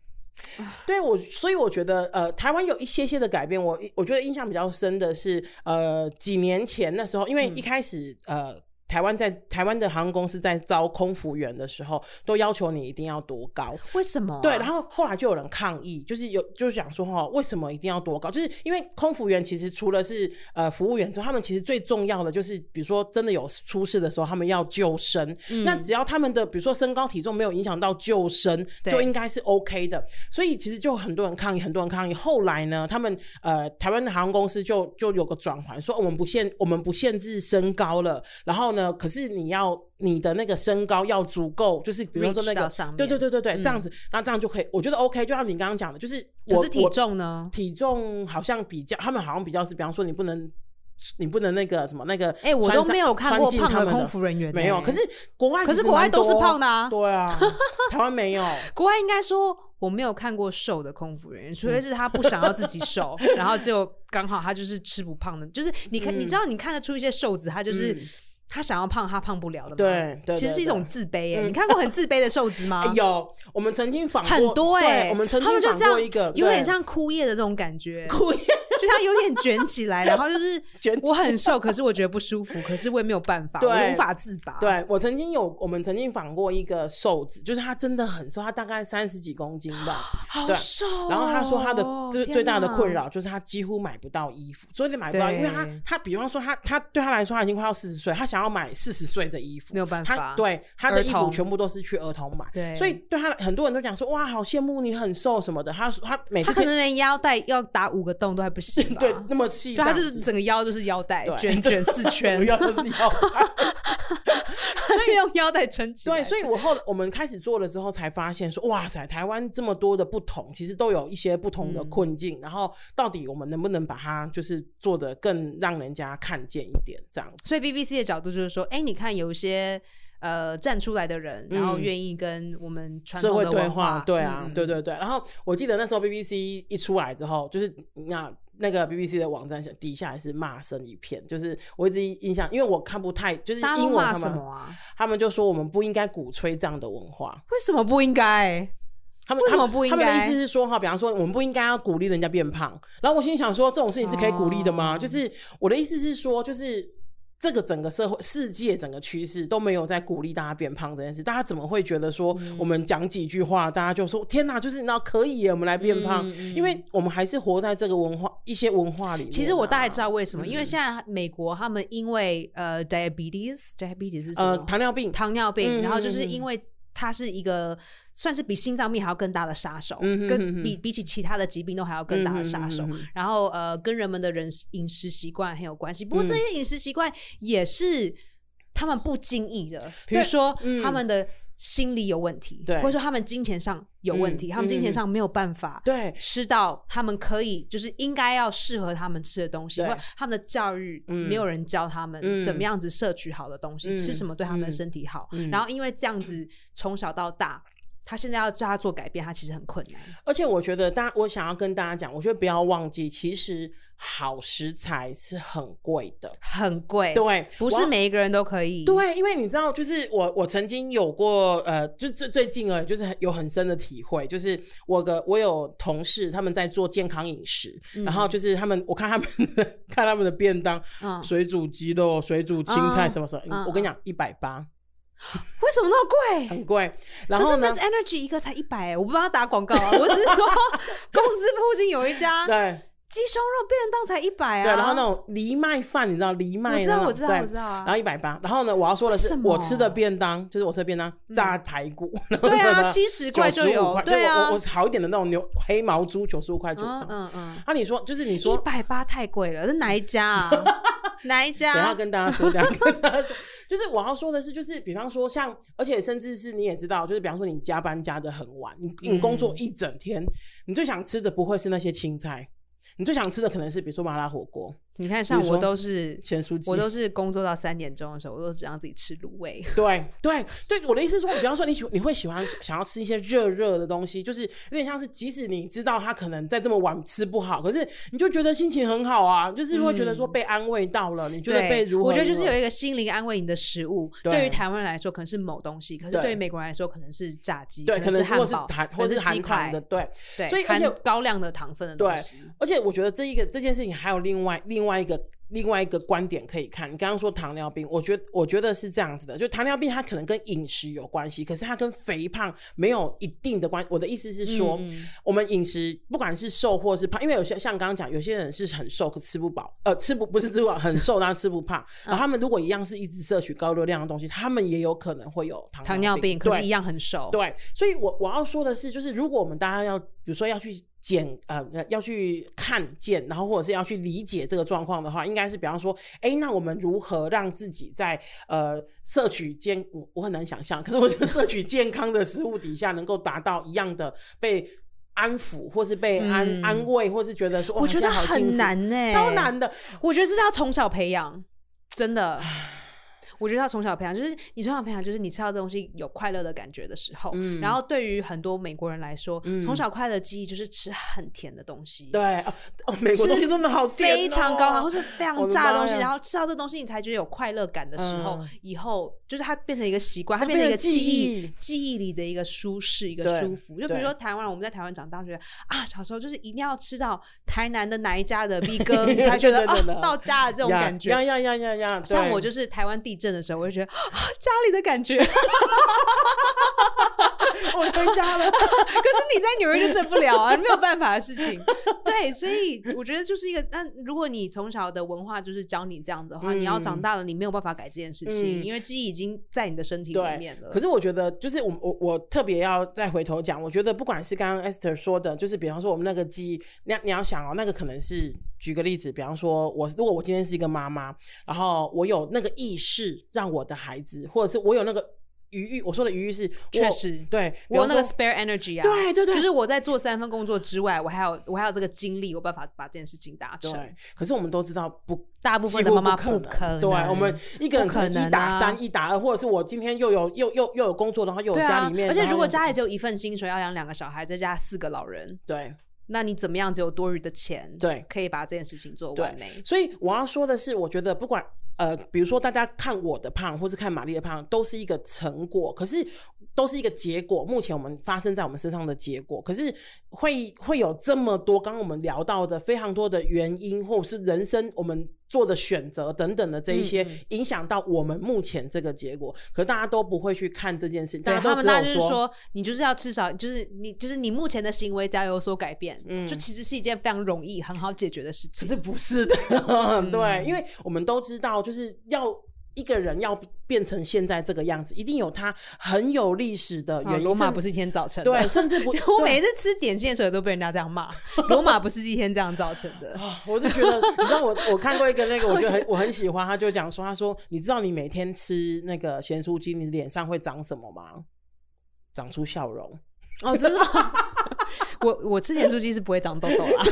对我，所以我觉得呃，台湾有一些些的改变。我我觉得印象比较深的是呃，几年前那时候，因为一开始呃。台湾在台湾的航空公司在招空服员的时候，都要求你一定要多高？为什么？对，然后后来就有人抗议，就是有就是讲说哈，为什么一定要多高？就是因为空服员其实除了是呃服务员之后，他们其实最重要的就是，比如说真的有出事的时候，他们要救生。那只要他们的比如说身高体重没有影响到救生，就应该是 OK 的。所以其实就很多人抗议，很多人抗议。后来呢，他们呃台湾的航空公司就就有个转换，说我们不限我们不限制身高了，然后。呢？可是你要你的那个身高要足够，就是比如说那个，对对对对对，这样子，那这样就可以。我觉得 OK，就像你刚刚讲的，就是我是体重呢，体重好像比较，他们好像比较是，比方说你不能，你不能那个什么那个，哎，我都没有看过胖的空服人员，没有。可是国外，可是国外都是胖的啊，对啊，台湾没有。国外应该说我没有看过瘦的空服人员，除非是他不想要自己瘦，然后就刚好他就是吃不胖的，就是你看，你知道你看得出一些瘦子，他就是。他想要胖，他胖不了的嘛？对，其实是一种自卑。哎，你看过很自卑的瘦子吗？有，我们曾经访很多哎，我们曾经访过一个，有点像枯叶的这种感觉。枯叶。就他有点卷起来，然后就是 我很瘦，可是我觉得不舒服，可是我也没有办法，我无法自拔。对我曾经有，我们曾经访过一个瘦子，就是他真的很瘦，他大概三十几公斤吧，好瘦。然后他说他的就是最大的困扰就是他几乎买不到衣服，所以你买不到，因为他他比方说他他对他来说他已经快要四十岁，他想要买四十岁的衣服，没有办法。对他的衣服全部都是去儿童买，对，所以对他很多人都讲说哇，好羡慕你很瘦什么的。他他每次他可能连腰带要打五个洞都还不行，对，那么。细他就是整个腰就是腰带卷卷四圈，腰都是腰带，所以用腰带撑起来。对，所以我后我们开始做了之后，才发现说，哇塞，台湾这么多的不同，其实都有一些不同的困境。然后到底我们能不能把它就是做的更让人家看见一点这样子？所以 BBC 的角度就是说，哎，你看有一些。呃，站出来的人，然后愿意跟我们社会对话，对啊，对对对。然后我记得那时候 BBC 一出来之后，就是那那个 BBC 的网站底下也是骂声一片，就是我一直印象，因为我看不太，就是英文他们他们就说我们不应该鼓吹这样的文化，为什么不应该？他们为什么不应该？他们的意思是说哈，比方说我们不应该要鼓励人家变胖。然后我心里想说，这种事情是可以鼓励的吗？就是我的意思是说，就是。这个整个社会、世界整个趋势都没有在鼓励大家变胖这件事，大家怎么会觉得说嗯。我们讲几句话，大家就说天哪，就是你知道可以，我们来变胖？因为我们还是活在这个文化一些文化里面啊、其实我大概知道为什么，嗯因为现在美国他们因为呃 diabetes，diabetes 是什么？呃糖尿病，糖尿病，嗯然后就是因为它是一个算是比心脏病还要更大的杀手，跟嗯哼哼哼比比起其他的疾病都还要更大的杀手。嗯哼哼哼然后呃，跟人们的人饮食习惯很有关系。不过嗯这些饮食习惯也是他们不经意的，比如说嗯他们的。心理有问题，对。或者说他们金钱上有问题，嗯他们金钱嗯上没有办法对。吃到他们可以就是应该要适合他们吃的东西，或者他们的教育嗯没有人教他们嗯。怎么样子摄取好的东西，嗯。吃什么对他们的嗯。身体好。嗯。然后因为这样子从小到大，他现在要叫他做改变，他其实很困难。而且我觉得大，我想要跟大家讲，我觉得不要忘记，其实好食材是很贵的。很贵，，对，不是每一个人都可以。对，因为你知道，就是我我曾经有过呃，就最最近而已，就是很有很深的体会，就是我的我有同事他们在做健康饮食，然后就是他们我看他们 看他们的便当，嗯水煮鸡肉、水煮青菜嗯什么什么，嗯我跟你讲一百八，为什么那么贵？很贵。然后呢 Miss，Energy 一个才一百，我不帮他打广告啊，我只是说公司附近有一家 对鸡胸肉便当才一百啊。对，然后那种藜麦饭，你知道藜麦我知道我知道我知道啊然后一百八，然后呢，我要说的是我吃的便当就是我吃的便当炸排骨，对啊七十块就95有块对啊我我好一点的那种牛黑毛猪九十五块左右。嗯嗯嗯，啊，你说就是你说一，百八太贵了，是哪一家啊？哪一等一下？跟大家说，等一下跟大家说，就是我要说的是，就是比方说像，而且甚至是你也知道，就是比方说你加班加的很晚，你你工作一整天，你最想吃的不会是那些青菜，你最想吃的可能是比如说麻辣火锅、你看，像我都是咸酥鸡，我都是工作到三点钟的时候，我都只让自己吃卤味。对对对，我的意思是说，比方说你喜你会喜欢想要吃一些热热的东西，就是有点像是，即使你知道他可能在这么晚吃不好，可是你就觉得心情很好啊，就是会觉得说被安慰到了，你觉得被如何？我觉得就是有一个心灵安慰你的食物。对对于台湾人来说，可能是某东西；可是对对于美国人来说，可能是炸鸡，对，可能能是汉堡，或是含可能是鸡块糖的，，对对，所以而且含高量的糖分的东西。，而且我觉得这一个这件事情还有另外另外一个。另外一个观点可以看，你刚刚说糖尿病，我觉得我觉得是这样子的，就糖尿病它可能跟饮食有关系，可是它跟肥胖没有一定的关。我的意思是说，嗯我们饮食不管是瘦或是胖，因为有些像刚刚讲，有些人是很瘦可吃不饱，呃，吃不不是吃不饱，很瘦但是吃不胖。嗯然后他们如果一样是一直摄取高热量的东西，他们也有可能会有糖糖尿病，可是一样很瘦。对，所以我我要说的是，就是如果我们大家要，比如说要去检呃要去看见，然后或者是要去理解这个状况的话，应该是比方说，哎，那我们如何让自己在呃摄取健，我我很难想象，可是我觉得 摄取健康的食物底下，能够达到一样的被安抚，或是被安、嗯安慰，或是觉得说，我觉得很难呢、超难的。我觉得这是要从小培养，真的。我觉得要从小培养，就是你从小培养，就是你吃到这东西有快乐的感觉的时候。嗯然后对于很多美国人来说，从小快乐的记忆就是吃很甜的东西，对哦哦，美国东西真的好甜哦非常高糖或是非常炸的东西，然后吃到这东西你才觉得有快乐感的时候，嗯以后就是它变成一个习惯，它它变成一个记记忆忆，记忆里的一个舒适，一个舒服。就比如说台湾人，我们在台湾长大，觉得啊，小时候就是一定要吃到台南的哪一家的 B 哥，你才觉得啊到家的这种感觉。呀呀呀呀呀！像我就是台湾地震的时候，我就觉得啊，家里的感觉。可我回家了。可是你在纽约就挣不了啊，没有办法的事情。对，所以我觉得就是一个，那如果你从小的文化就是教你这样子的话，你要长大了，你没有办法改这件事情，嗯因为记忆已经在你的身体里面了。可是我觉得，就是我我我特别要再回头讲，我觉得不管是刚刚 Esther 说的，就是比方说我们那个记忆，你要你要想哦，那个可能是举个例子，比方说我如果我今天是一个妈妈，然后我有那个意识让我的孩子，或者是我有那个余裕，我说的余裕是我确实对，我有那个 spare energy 啊，对对对就是我在做三份工作之外，我还有我还有这个精力，有办法把这件事情达成。对，可是我们都知道不。大部分的妈妈不不可能，对，我们一个人可能能一打啊三、一打二，或者是我今天又有又又又有工作，然后又有家里面，，而且如果家里只有一份薪水，要养两个小孩，再加四个老人，对那你怎么样只有多余的钱，对可以把这件事情做完美？所以我要说的是，我觉得不管呃，比如说大家看我的胖，或是看玛丽的胖，都是一个成果，可是都是一个结果。目前我们发生在我们身上的结果，可是会会有这么多，刚刚我们聊到的非常多的原因，或者是人生我们。做的选择等等的这一些影响到我们目前这个结果。可大家都不会去看这件事，大家都只有就是说，你就是要至少就是你就是你目前的行为只要有所改变，嗯就其实是一件非常容易很好解决的事情。可是不是的，嗯 对，因为我们都知道，就是要一个人要变成现在这个样子，一定有他很有历史的啊原因。甚罗马不是一天早晨的，对，甚至不，我每次吃点心的时候都被人家这样骂，罗马不是一天这样造成的。啊，我就觉得，你知道我我看过一个那个，我就很我很喜欢，他就讲说，他说你知道你每天吃那个咸酥鸡，你脸上会长什么吗？长出笑容。哦，真的，我我吃甜酥鸡是不会长痘痘啦。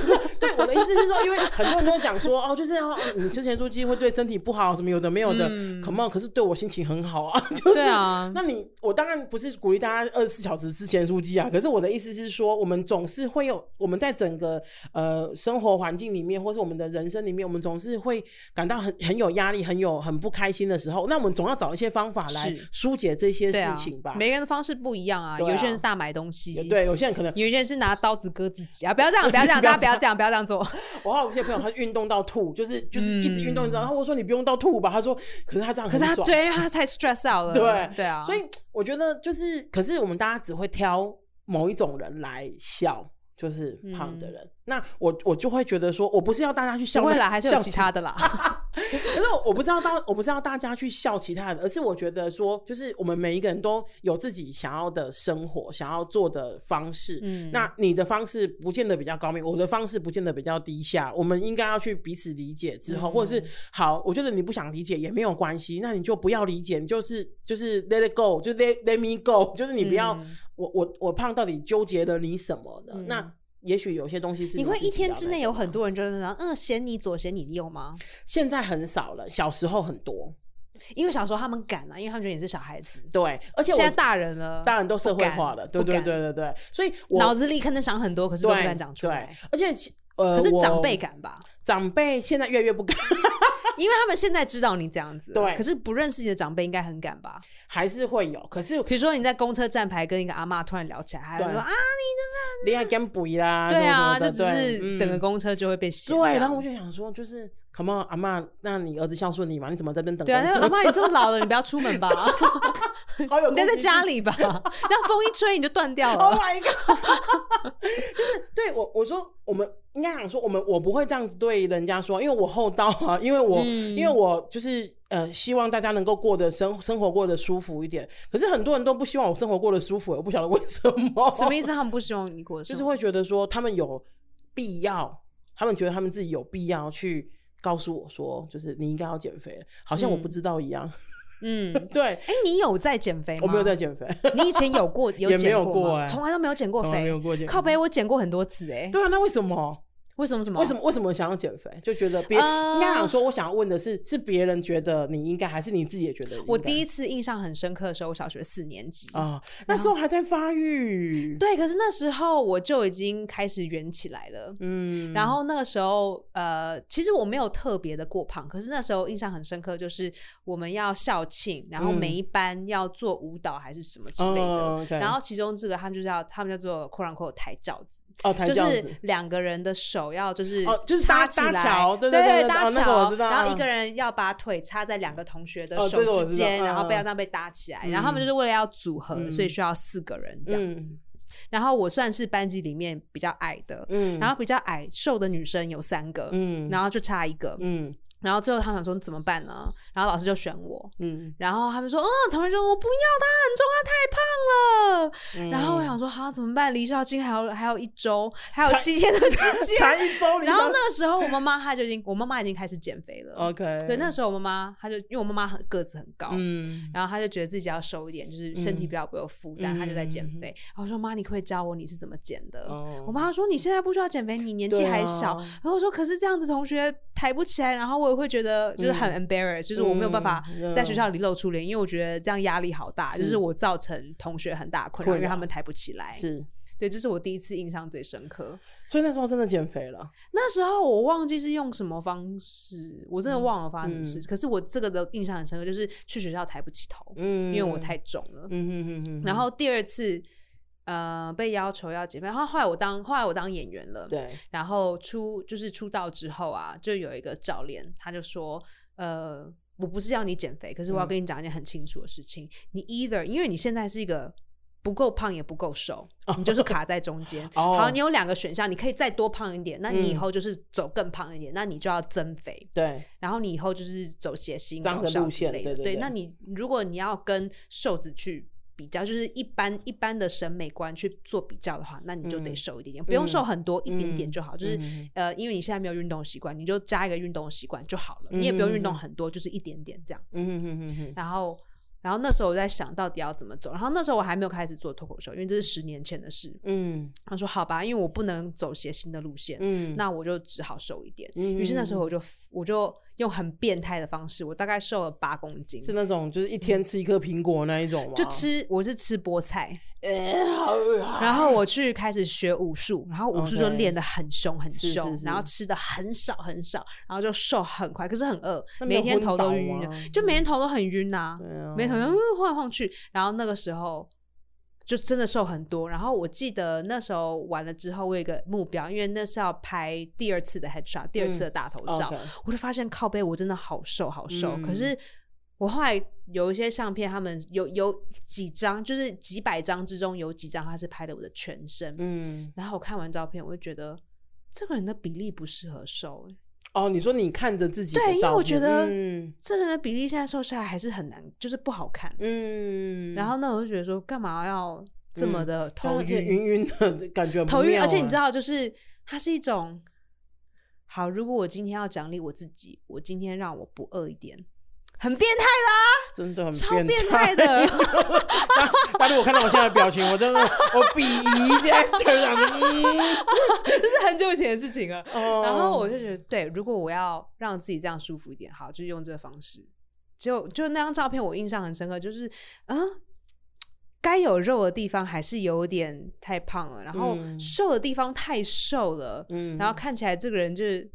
对，我的意思是说，因为很多人都讲说，哦，就是哦，你吃咸酥鸡会对身体不好，什么有的没有的。Come on，可是对我心情很好啊，就是。对啊，那你我当然不是鼓励大家二十四小时吃咸酥鸡啊，可是我的意思是说，我们总是会有我们在整个呃生活环境里面，或是我们的人生里面，我们总是会感到很很有压力、很有很不开心的时候，那我们总要找一些方法来疏解这些事情吧。每个人的方式不一样啊，啊有些人是大买东西，对，有些人可能有些人是拿刀子割自己啊！不要这样，不要这样，大家不要这样，不要这样做。我还有一些朋友，他运动到吐，就是就是一直运动，你知道？然后我说你不用到吐吧，他说，可是他这样可是他对，因为他太 stress out 了。对对啊，所以我觉得就是，可是我们大家只会挑某一种人来笑，就是胖的人。那我我就会觉得说，我不是要大家去笑那，不会啦，还是有笑其他的啦。可是我我不知道大我不是要大家去笑其他人，而是我觉得说，就是我们每一个人都有自己想要的生活，想要做的方式。嗯那你的方式不见得比较高明，我的方式不见得比较低下。我们应该要去彼此理解之后，或者是好，我觉得你不想理解也没有关系，那你就不要理解，你就是就是 let it go，就 let let me go，就是你不要、嗯我我我胖到底纠结了你什么呢？那也许有些东西是你会一天之内有很多人就是嗯，嫌你左嫌你右吗？现在很少了，小时候很多。因为小时候他们敢啊，因为他们觉得你是小孩子。对，而且我现在大人了，当然都社会化了，对对不对对对，所以我脑子里可能想很多，可是都不敢讲出来。对，而且呃，可是长辈敢吧？长辈现在越来越不敢，因为他们现在知道你这样子，对可是不认识你的长辈应该很敢吧？还是会有，可是比如说你在公车站牌跟一个阿妈突然聊起来，还说对啊，恋爱跟补啦，对啊，就只是等个嗯公车就会被洗。对，然后我就想说，就是 Come on，阿妈，那你儿子孝顺你嘛？你怎么在这边等对啊，公车？阿妈你这么老了，你不要出门吧？好有你待在家里吧，让风一吹你就断掉了 Oh 了。my god！就是对我我说我们应该想说我们我不会这样子对人家说，因为我厚道啊，因为我、嗯因为我就是呃希望大家能够过得生生活过得舒服一点。可是很多人都不希望我生活过得舒服，我不晓得为什么。什么意思？他们不希望你过的生活，就是会觉得说他们有必要，他们觉得他们自己有必要去告诉我说，就是你应该要减肥，好像我不知道一样。嗯，对，哎，你有在减肥吗？我没有在，减肥，你以前有过 有减过吗从来都没有减过肥没有。过减肥。靠背我减过很多次哎，对啊，那为什么？为什么？什么？为什么？为什么想要减肥？就觉得别、呃应该想说，我想要问的是，是别人觉得你应该，还是你自己也觉得？我第一次印象很深刻的时候，我小学四年级啊、那时候还在发育。对，可是那时候我就已经开始圆起来了。嗯，然后那个时候，呃，其实我没有特别的过胖，可是那时候印象很深刻，就是我们要校庆，然后每一班要做舞蹈还是什么之类的。嗯哦，OK 然后其中这个他们就是要，他们叫做 “quote unquote” 抬轿子，哦，就是。两个人的手要就是哦就是搭搭桥对对对搭桥，然后一个人要把腿插在两个同学的哦手之间，然后被嗯要这样被搭起来，然后他们就是为了要组合，嗯。所以需要四个人这样子。嗯。然后我算是班级里面比较矮的，嗯。然后比较矮瘦的女生有三个，嗯。然后就差一个，嗯然后最后他们想说怎么办呢？然后老师就选我，嗯然后他们说，哦，同学说我不要他很重，他太胖了。嗯然后我想说，啊，怎么办？离校庆还有还有一周，还有七天的时间。才一周，然后那个时候，我妈妈她就已经，我妈妈已经开始减肥了。OK，对，那时候我妈妈她就因为我妈妈很个子很高，嗯然后她就觉得自己要瘦一点，就是身体比较不会有负担，嗯她就在减肥。然后我说妈，你可不可以教我你是怎么减的？哦我妈说你现在不需要减肥，你年纪还小。然后我说可是这样子同学抬不起来，然后我也会觉得就是很 embarrass，、就是我没有办法嗯在学校里露出脸，因为我觉得这样压力好大，是就是我造成同学很大困扰，因为他们抬不起来。是，对，这是我第一次印象最深刻。所以那时候真的减肥了。那时候我忘记是用什么方式，我真的忘了发生什么事。嗯可是我这个的印象很深刻，就是去学校抬不起头，嗯因为我太重了。嗯哼哼哼，然后第二次呃被要求要减肥，然后后来我当后来我当演员了，对，然后出就是出道之后啊，就有一个教练他就说，呃，我不是要你减肥，可是我要嗯跟你讲一件很清楚的事情，你 either 因为你现在是一个。不够胖也不够瘦，你就是卡在中间。哦好，你有两个选项，你可以再多胖一点，那你以嗯后就是走更胖一点，那你就要增肥。对，然后你以后就是走谐星搞这样的路笑之类的。线对对对那你如果你要跟瘦子去比较，就是一般一般的审美观去做比较的话，那你就得嗯瘦一点点，不用瘦很多，一点点就好。就是嗯呃，因为你现在没有运动习惯，你就加一个运动习惯就好了。你也不用运动嗯很多，就是一点点这样子。然后。然后那时候我在想到底要怎么走，然后那时候我还没有开始做脱口秀，因为这是十年前的事。嗯他说：“好吧，因为我不能走谐星的路线，嗯，那我就只好瘦一点。嗯于是那时候我就我就用很变态的方式，我大概瘦了八公斤，是那种就是一天吃一颗苹果那一种吗？就吃我是吃菠菜，然后我去开始学武术，然后武术就练得很凶很是凶，是是然后吃的很少很少，然后就瘦很快，可是很饿，每天头都晕晕的，就每天头都很晕呐、每天晃来晃去，然后那个时候。就真的瘦很多，然后我记得那时候完了之后，我有一个目标，因为那是要拍第二次的 headshot，第二次的大头照，我就发现靠背我真的好瘦好瘦，嗯。可是我后来有一些相片，他们有有几张，就是几百张之中有几张他是拍的我的全身，嗯，然后我看完照片，我就觉得这个人的比例不适合瘦、欸哦，你说你看着自己的对因为我觉得嗯这个人的比例现在瘦下来还是很难，就是不好看。嗯，然后那我就觉得说，干嘛要这么的头晕？晕晕的感觉头晕，而且你知道，就是它是一种好。如果我今天要奖励我自己，我今天让我不饿一点，很变态真的很超变态态。的他如果看到我现在的表情，我真的 我鄙夷 这是很久以前的事情了。哦然后我就觉得，对，如果我要让自己这样舒服一点，好，就用这个方式。就就那张照片，我印象很深刻，就是嗯，该有肉的地方还是有点太胖了，然后嗯。瘦的地方太瘦了，嗯。然后看起来这个人就是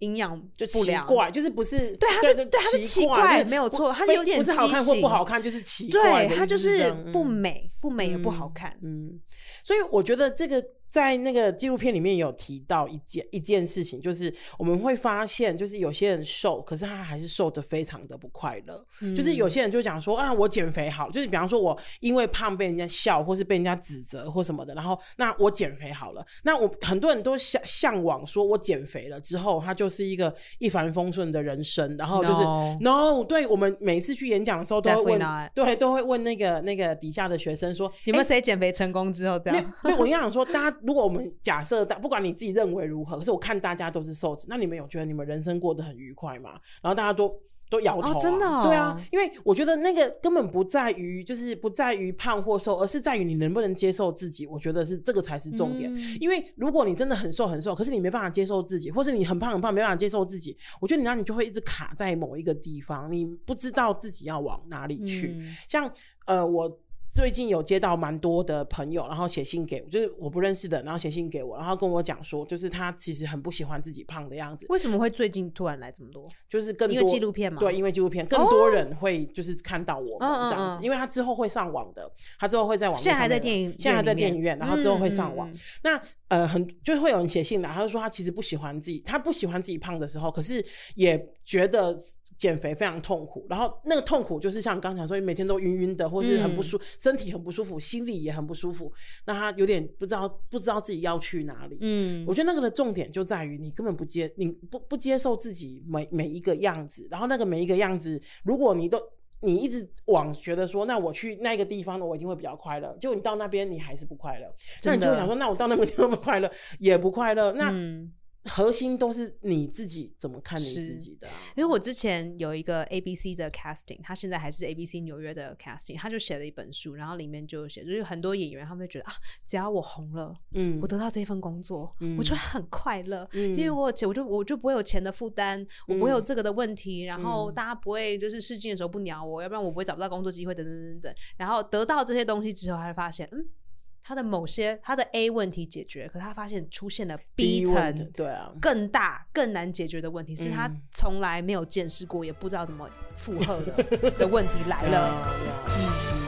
营养就不良。奇怪，就是不是对他是对对他是奇奇怪没有错他有点不是好看或不好看，就是奇怪对，它就是不嗯美，不美也不好看。嗯，所以我觉得这个在那个纪录片里面有提到一件一件事情，就是我们会发现，就是有些人瘦，可是他还是瘦的非常的不快乐。就是有些人就讲说啊，我减肥好，就是比方说我因为胖被人家笑，或是被人家指责或什么的，然后那我减肥好了，那我很多人都向向往说我减肥了之后，他就是一个一帆风顺的人生，然后就是 No no，对我们每次去演讲的时候都会问对，都会问那个那个底下的学生说，有没有谁减肥成功之后这样？没有，我跟你讲说，大家如果我们假设大，不管你自己认为如何，可是我看大家都是瘦子，那你们有觉得你们人生过得很愉快吗？然后大家都都摇头、啊哦真的哦对啊，因为我觉得那个根本不在于，就是不在于胖或瘦，而是在于你能不能接受自己。我觉得是这个才是重点。嗯因为如果你真的很瘦很瘦，可是你没办法接受自己，或是你很胖很胖没办法接受自己，我觉得你那你就会一直卡在某一个地方，你不知道自己要往哪里去。嗯像呃，我最近有接到蛮多的朋友，然后写信给我，就是我不认识的，然后写信给我，然后跟我讲说，就是他其实很不喜欢自己胖的样子，为什么会最近突然来这么多？就是更多因为纪录片嘛。对，因为纪录片更多人会就是看到我们这样子，嗯。因为他之后会上网的，他之后会在网络现在还上面在电影现在还在电影院，然后之后会上网。那呃，很就是会有人写信来，他就说他其实不喜欢自己，他不喜欢自己胖的时候，可是也觉得减肥非常痛苦。然后那个痛苦就是像刚才说，每天都晕晕的，或是很不舒，身体很不舒服，心里也很不舒服。那他有点不知道不知道自己要去哪里。嗯我觉得那个的重点就在于你根本不接，你不不接受自己每每一个样子，然后那个每一个样子，如果你都你一直往觉得说，那我去那个地方呢，我一定会比较快乐。结果你到那边你还是不快乐，那你就想说，那我到那边地方不快乐也不快乐，那嗯核心都是你自己怎么看你自己的、啊。因为我之前有一个 ABC 的 casting，他现在还是 ABC 纽约的 casting，他就写了一本书，然后里面就有写，就是很多演员他们会觉得啊，只要我红了，嗯。我得到这份工作，嗯。我就会很快乐，嗯。因为我有钱，我就我就不会有钱的负担，我不会有嗯这个的问题，然后嗯大家不会就是试镜的时候不鸟我，要不然我不会找不到工作机会，等等等等。然后得到这些东西之后，他会发现，嗯，他的某些他的 A 问题解决，可他发现出现了 B 层。对啊，更大、更难解决的问题，是他嗯从来没有见识过，也不知道怎么负荷的 的问题来了。啊